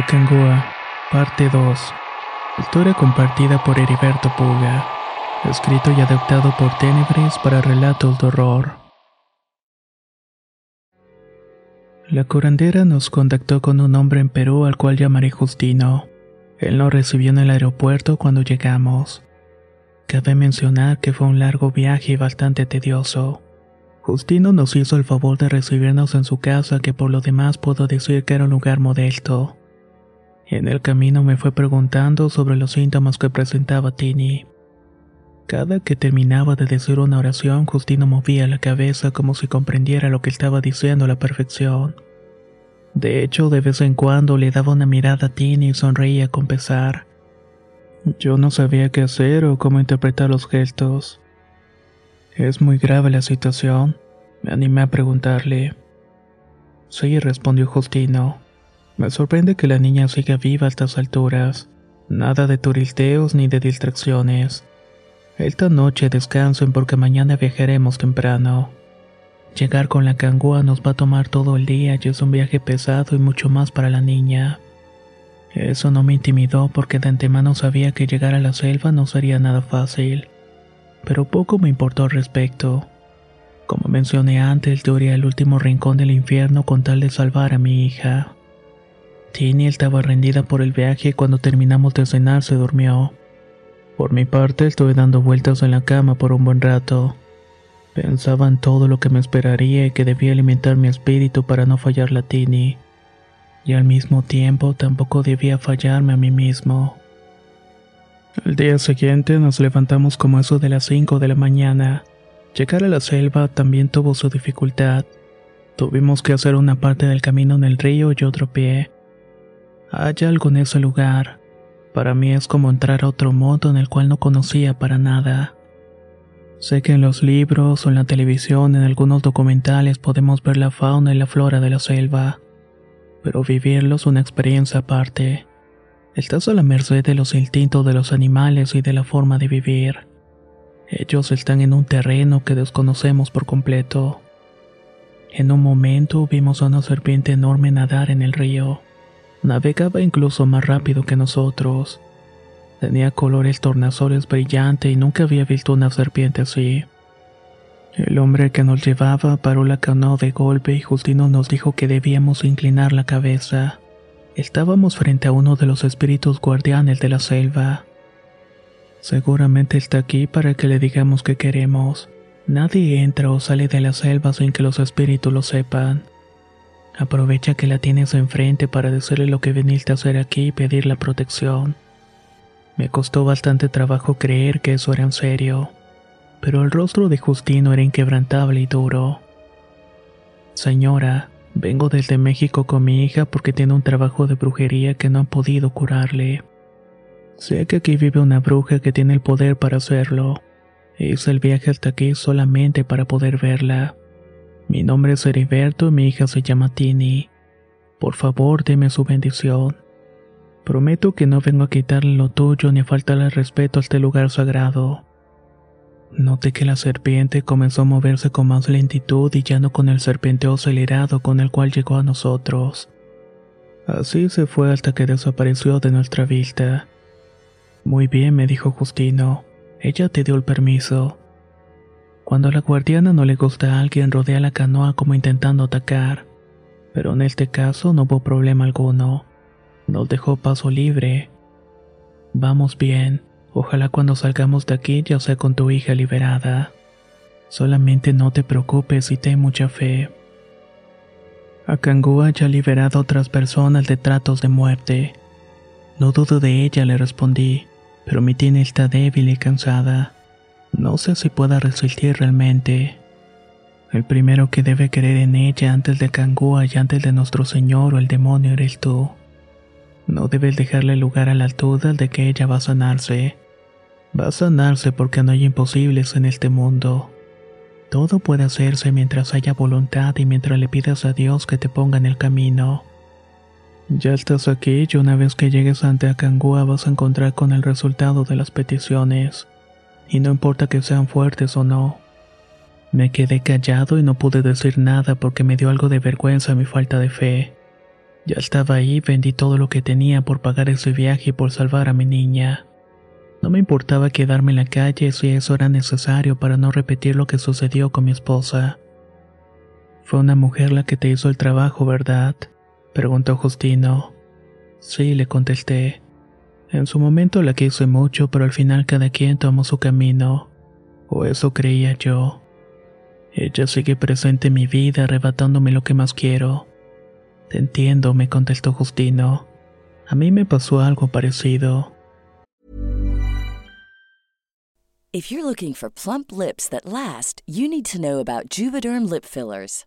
Acangua, parte 2. Historia compartida por Heriberto Puga. Escrito y adaptado por Tenebris para relatos de horror. La curandera nos contactó con un hombre en Perú al cual llamaré Justino. Él nos recibió en el aeropuerto cuando llegamos. Cabe mencionar que fue un largo viaje y bastante tedioso. Justino nos hizo el favor de recibirnos en su casa que por lo demás puedo decir que era un lugar modesto. En el camino me fue preguntando sobre los síntomas que presentaba Tini. Cada que terminaba de decir una oración, Justino movía la cabeza como si comprendiera lo que estaba diciendo a la perfección. De hecho, de vez en cuando le daba una mirada a Tini y sonreía con pesar. Yo no sabía qué hacer o cómo interpretar los gestos. ¿Es muy grave la situación? Me animé a preguntarle. Sí, respondió Justino. Me sorprende que la niña siga viva a estas alturas. Nada de turisteos ni de distracciones. Esta noche descansen porque mañana viajaremos temprano. Llegar con la cangúa nos va a tomar todo el día y es un viaje pesado y mucho más para la niña. Eso no me intimidó porque de antemano sabía que llegar a la selva no sería nada fácil. Pero poco me importó al respecto. Como mencioné antes, yo iría al último rincón del infierno con tal de salvar a mi hija. Tini estaba rendida por el viaje y cuando terminamos de cenar se durmió. Por mi parte estuve dando vueltas en la cama por un buen rato. Pensaba en todo lo que me esperaría y que debía alimentar mi espíritu para no fallarle a Tini. Y al mismo tiempo tampoco debía fallarme a mí mismo. Al día siguiente nos levantamos como eso de las 5 de la mañana. Llegar a la selva también tuvo su dificultad. Tuvimos que hacer una parte del camino en el río y otro pie. Hay algo en ese lugar. Para mí es como entrar a otro mundo en el cual no conocía para nada. Sé que en los libros o en la televisión, en algunos documentales podemos ver la fauna y la flora de la selva, pero vivirlo es una experiencia aparte. Estás a la merced de los instintos de los animales y de la forma de vivir. Ellos están en un terreno que desconocemos por completo. En un momento vimos a una serpiente enorme nadar en el río. Navegaba incluso más rápido que nosotros. Tenía colores tornasoles brillantes y nunca había visto una serpiente así. El hombre que nos llevaba paró la canoa de golpe y Justino nos dijo que debíamos inclinar la cabeza. Estábamos frente a uno de los espíritus guardianes de la selva. Seguramente está aquí para que le digamos que queremos. Nadie entra o sale de la selva sin que los espíritus lo sepan. Aprovecha que la tienes enfrente para decirle lo que viniste a hacer aquí y pedir la protección. Me costó bastante trabajo creer que eso era en serio, pero el rostro de Justino era inquebrantable y duro. Señora, vengo desde México con mi hija porque tiene un trabajo de brujería que no han podido curarle. Sé que aquí vive una bruja que tiene el poder para hacerlo. Hice el viaje hasta aquí solamente para poder verla. Mi nombre es Heriberto y mi hija se llama Tini. Por favor, deme su bendición. Prometo que no vengo a quitarle lo tuyo ni a faltarle respeto a este lugar sagrado. Noté que la serpiente comenzó a moverse con más lentitud y ya no con el serpenteo acelerado con el cual llegó a nosotros. Así se fue hasta que desapareció de nuestra vista. Muy bien, me dijo Justino. Ella te dio el permiso. Cuando a la guardiana no le gusta a alguien, rodea la canoa como intentando atacar. Pero en este caso no hubo problema alguno. Nos dejó paso libre. Vamos bien. Ojalá cuando salgamos de aquí ya sea con tu hija liberada. Solamente no te preocupes y ten mucha fe. Akangua ya ha liberado a otras personas de tratos de muerte. No dudo de ella, le respondí, pero mi tiene está débil y cansada. No sé si pueda resistir realmente. El primero que debe creer en ella antes de Kangua y antes de nuestro Señor o el demonio eres tú. No debes dejarle lugar a la duda de que ella va a sanarse. Va a sanarse porque no hay imposibles en este mundo. Todo puede hacerse mientras haya voluntad y mientras le pidas a Dios que te ponga en el camino. Ya estás aquí y una vez que llegues ante Akangua vas a encontrar con el resultado de las peticiones. Y no importa que sean fuertes o no. Me quedé callado y no pude decir nada porque me dio algo de vergüenza mi falta de fe. Ya estaba ahí, vendí todo lo que tenía por pagar ese viaje y por salvar a mi niña. No me importaba quedarme en la calle si eso era necesario para no repetir lo que sucedió con mi esposa. Fue una mujer la que te hizo el trabajo, ¿verdad? preguntó Justino. Sí, le contesté. En su momento la quise mucho, pero al final cada quien tomó su camino. O eso creía yo. Ella sigue presente en mi vida, arrebatándome lo que más quiero. Te entiendo, me contestó Justino. A mí me pasó algo parecido. If you're looking for plump lips that last, you need to know about Juvederm lip fillers.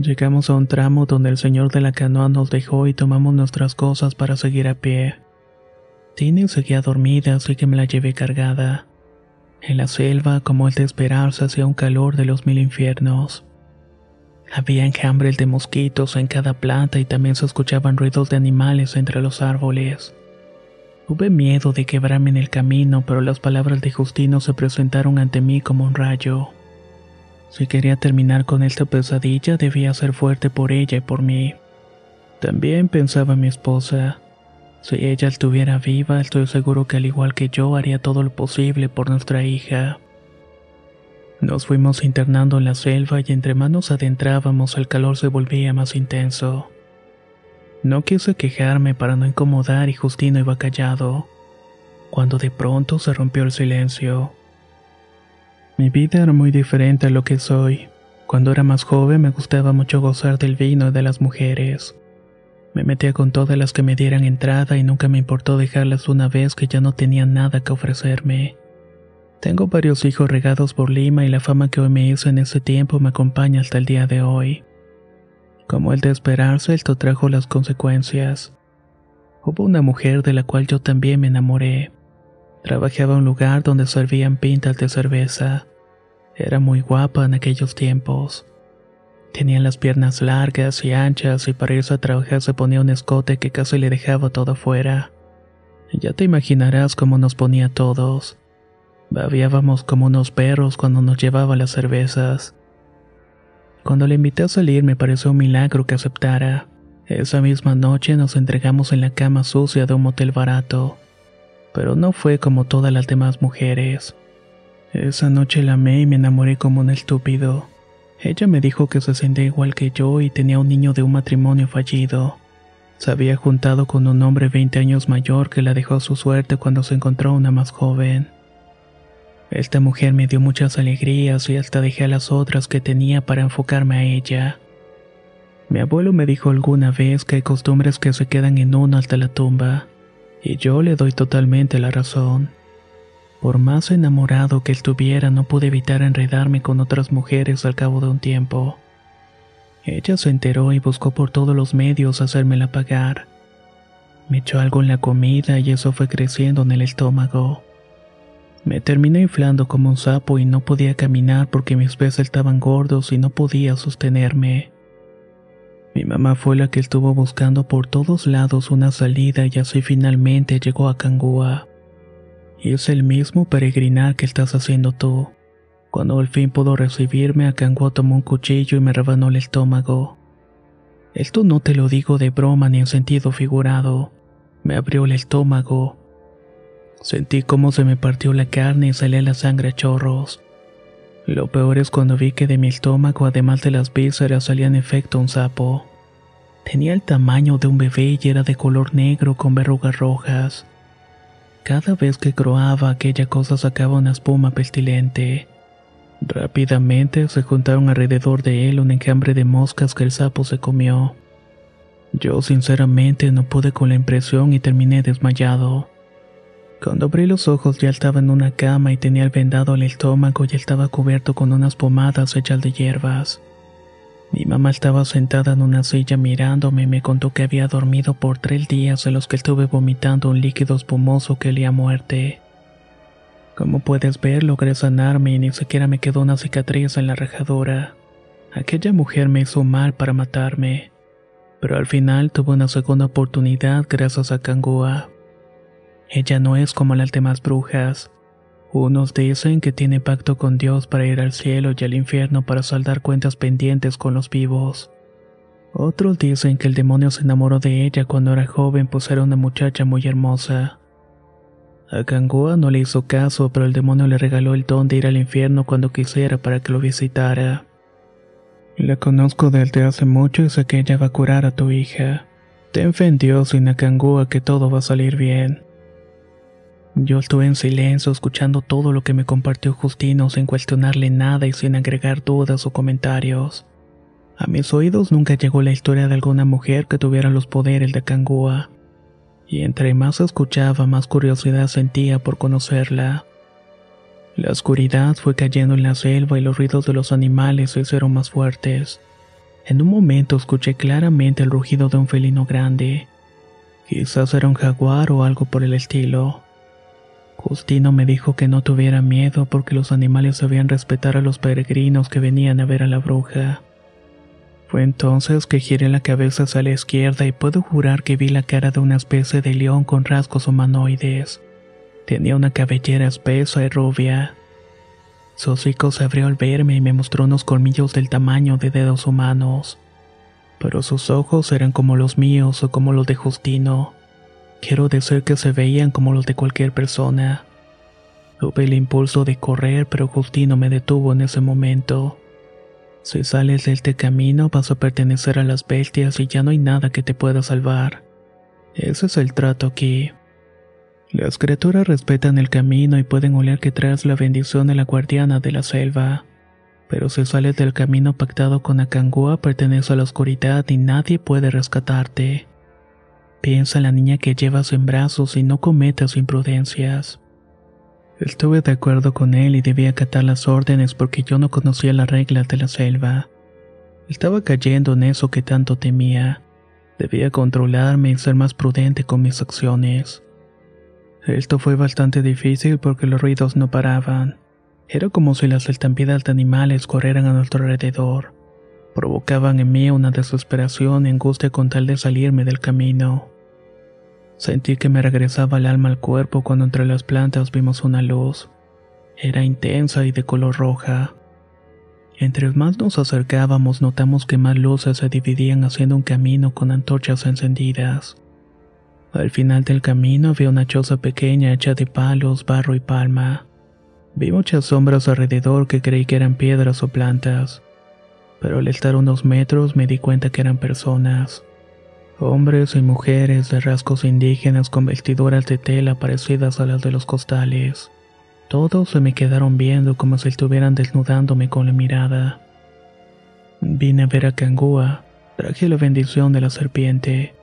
Llegamos a un tramo donde el señor de la canoa nos dejó y tomamos nuestras cosas para seguir a pie. Tini seguía dormida, así que me la llevé cargada. En la selva, como el de esperarse, hacía un calor de los mil infiernos. Había enjambres de mosquitos en cada planta y también se escuchaban ruidos de animales entre los árboles. Tuve miedo de quebrarme en el camino, pero las palabras de Justino se presentaron ante mí como un rayo. Si quería terminar con esta pesadilla, debía ser fuerte por ella y por mí. También pensaba mi esposa. Si ella estuviera viva, estoy seguro que al igual que yo haría todo lo posible por nuestra hija. Nos fuimos internando en la selva y entre manos adentrábamos el calor se volvía más intenso. No quise quejarme para no incomodar y Justino iba callado, cuando de pronto se rompió el silencio. Mi vida era muy diferente a lo que soy. Cuando era más joven me gustaba mucho gozar del vino y de las mujeres. Me metía con todas las que me dieran entrada y nunca me importó dejarlas una vez que ya no tenían nada que ofrecerme. Tengo varios hijos regados por Lima y la fama que hoy me hizo en ese tiempo me acompaña hasta el día de hoy. Como el de esperarse, esto trajo las consecuencias. Hubo una mujer de la cual yo también me enamoré. Trabajaba en un lugar donde servían pintas de cerveza. Era muy guapa en aquellos tiempos. Tenía las piernas largas y anchas y para irse a trabajar se ponía un escote que casi le dejaba todo afuera. Ya te imaginarás cómo nos ponía a todos. Babiábamos como unos perros cuando nos llevaba las cervezas. Cuando le invité a salir me pareció un milagro que aceptara. Esa misma noche nos entregamos en la cama sucia de un motel barato, pero no fue como todas las demás mujeres. Esa noche la amé y me enamoré como un estúpido. Ella me dijo que se sentía igual que yo y tenía un niño de un matrimonio fallido. Se había juntado con un hombre 20 años mayor que la dejó a su suerte cuando se encontró una más joven. Esta mujer me dio muchas alegrías y hasta dejé a las otras que tenía para enfocarme a ella. Mi abuelo me dijo alguna vez que hay costumbres que se quedan en uno hasta la tumba, y yo le doy totalmente la razón. Por más enamorado que estuviera, no pude evitar enredarme con otras mujeres al cabo de un tiempo. Ella se enteró y buscó por todos los medios hacérmela pagar. Me echó algo en la comida y eso fue creciendo en el estómago. Me terminé inflando como un sapo y no podía caminar porque mis pies estaban gordos y no podía sostenerme. Mi mamá fue la que estuvo buscando por todos lados una salida y así finalmente llegó a Cangúa. Y es el mismo peregrinar que estás haciendo tú. Cuando al fin pudo recibirme, a Cangúa tomó un cuchillo y me rebanó el estómago. Esto no te lo digo de broma ni en sentido figurado. Me abrió el estómago. Sentí cómo se me partió la carne y salía la sangre a chorros. Lo peor es cuando vi que de mi estómago, además de las vísceras, salía en efecto un sapo. Tenía el tamaño de un bebé y era de color negro con verrugas rojas. Cada vez que croaba aquella cosa sacaba una espuma pestilente. Rápidamente se juntaron alrededor de él un enjambre de moscas que el sapo se comió. Yo sinceramente no pude con la impresión y terminé desmayado. Cuando abrí los ojos ya estaba en una cama y tenía el vendado al estómago y estaba cubierto con unas pomadas hechas de hierbas. Mi mamá estaba sentada en una silla mirándome y me contó que había dormido por tres días en los que estuve vomitando un líquido espumoso que olía a muerte. Como puedes ver, logré sanarme y ni siquiera me quedó una cicatriz en la rajadura. Aquella mujer me hizo mal para matarme, pero al final tuve una segunda oportunidad gracias a Kangua. Ella no es como las demás brujas. Unos dicen que tiene pacto con Dios para ir al cielo y al infierno para saldar cuentas pendientes con los vivos. Otros dicen que el demonio se enamoró de ella cuando era joven pues era una muchacha muy hermosa. A Kangua no le hizo caso, pero el demonio le regaló el don de ir al infierno cuando quisiera para que lo visitara. La conozco desde hace mucho y sé que ella va a curar a tu hija. Ten fe en Dios y en Akangua que todo va a salir bien. Yo estuve en silencio escuchando todo lo que me compartió Justino sin cuestionarle nada y sin agregar dudas o comentarios. A mis oídos nunca llegó la historia de alguna mujer que tuviera los poderes de Kangua. Y entre más escuchaba, más curiosidad sentía por conocerla. La oscuridad fue cayendo en la selva y los ruidos de los animales se hicieron más fuertes. En un momento escuché claramente el rugido de un felino grande. Quizás era un jaguar o algo por el estilo. Justino me dijo que no tuviera miedo porque los animales sabían respetar a los peregrinos que venían a ver a la bruja. Fue entonces que giré la cabeza hacia la izquierda y puedo jurar que vi la cara de una especie de león con rasgos humanoides. Tenía una cabellera espesa y rubia. Su hocico se abrió al verme y me mostró unos colmillos del tamaño de dedos humanos. Pero sus ojos eran como los míos o como los de Justino. Quiero decir que se veían como los de cualquier persona. Tuve el impulso de correr, pero Justino me detuvo en ese momento. Si sales de este camino vas a pertenecer a las bestias y ya no hay nada que te pueda salvar. Ese es el trato aquí. Las criaturas respetan el camino y pueden oler que traes la bendición de la guardiana de la selva. Pero si sales del camino pactado con Akangua pertenece a la oscuridad y nadie puede rescatarte. Piensa en la niña que llevas en brazos y no cometas imprudencias. Estuve de acuerdo con él y debía acatar las órdenes porque yo no conocía las reglas de la selva. Estaba cayendo en eso que tanto temía. Debía controlarme y ser más prudente con mis acciones. Esto fue bastante difícil porque los ruidos no paraban. Era como si las estampidas de animales corrieran a nuestro alrededor provocaban en mí una desesperación y angustia con tal de salirme del camino. Sentí que me regresaba el alma al cuerpo cuando entre las plantas vimos una luz. Era intensa y de color roja. Entre más nos acercábamos notamos que más luces se dividían haciendo un camino con antorchas encendidas. Al final del camino había una choza pequeña hecha de palos, barro y palma. Vi muchas sombras alrededor que creí que eran piedras o plantas, pero al estar unos metros me di cuenta que eran personas. Hombres y mujeres de rasgos indígenas con vestiduras de tela parecidas a las de los costales. Todos se me quedaron viendo como si estuvieran desnudándome con la mirada. Vine a ver a Kangua, traje la bendición de la serpiente.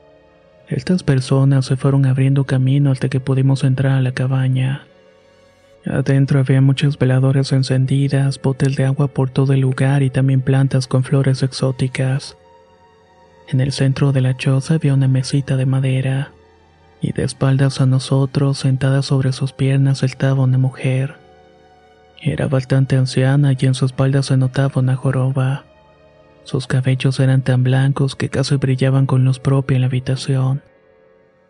Estas personas se fueron abriendo camino hasta que pudimos entrar a la cabaña. Adentro había muchas veladoras encendidas, botes de agua por todo el lugar y también plantas con flores exóticas. En el centro de la choza había una mesita de madera, y de espaldas a nosotros, sentada sobre sus piernas, estaba una mujer. Era bastante anciana y en su espalda se notaba una joroba. Sus cabellos eran tan blancos que casi brillaban con luz propia en la habitación.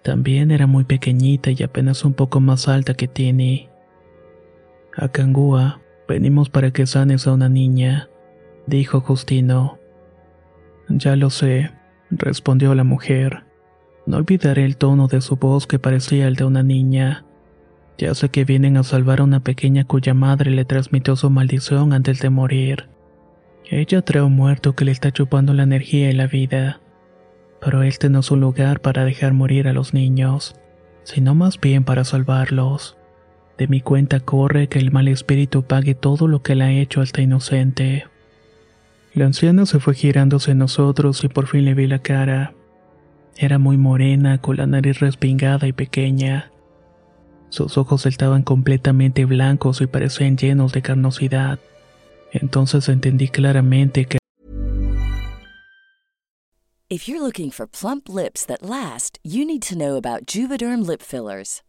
También era muy pequeñita y apenas un poco más alta que Tini. A Cangúa, venimos para que sanes a una niña, dijo Justino. Ya lo sé, respondió la mujer. No olvidaré el tono de su voz que parecía el de una niña. Ya sé que vienen a salvar a una pequeña cuya madre le transmitió su maldición antes de morir. Ella trae un muerto que le está chupando la energía y la vida. Pero este no es un lugar para dejar morir a los niños, sino más bien para salvarlos. De mi cuenta corre que el mal espíritu pague todo lo que le ha hecho a esta inocente. La anciana se fue girándose en nosotros y por fin le vi la cara. Era muy morena, con la nariz respingada y pequeña. Sus ojos estaban completamente blancos y parecían llenos de carnosidad. Entonces entendí claramente que If you're looking for plump lips that last, you need to know about Juvederm lip fillers.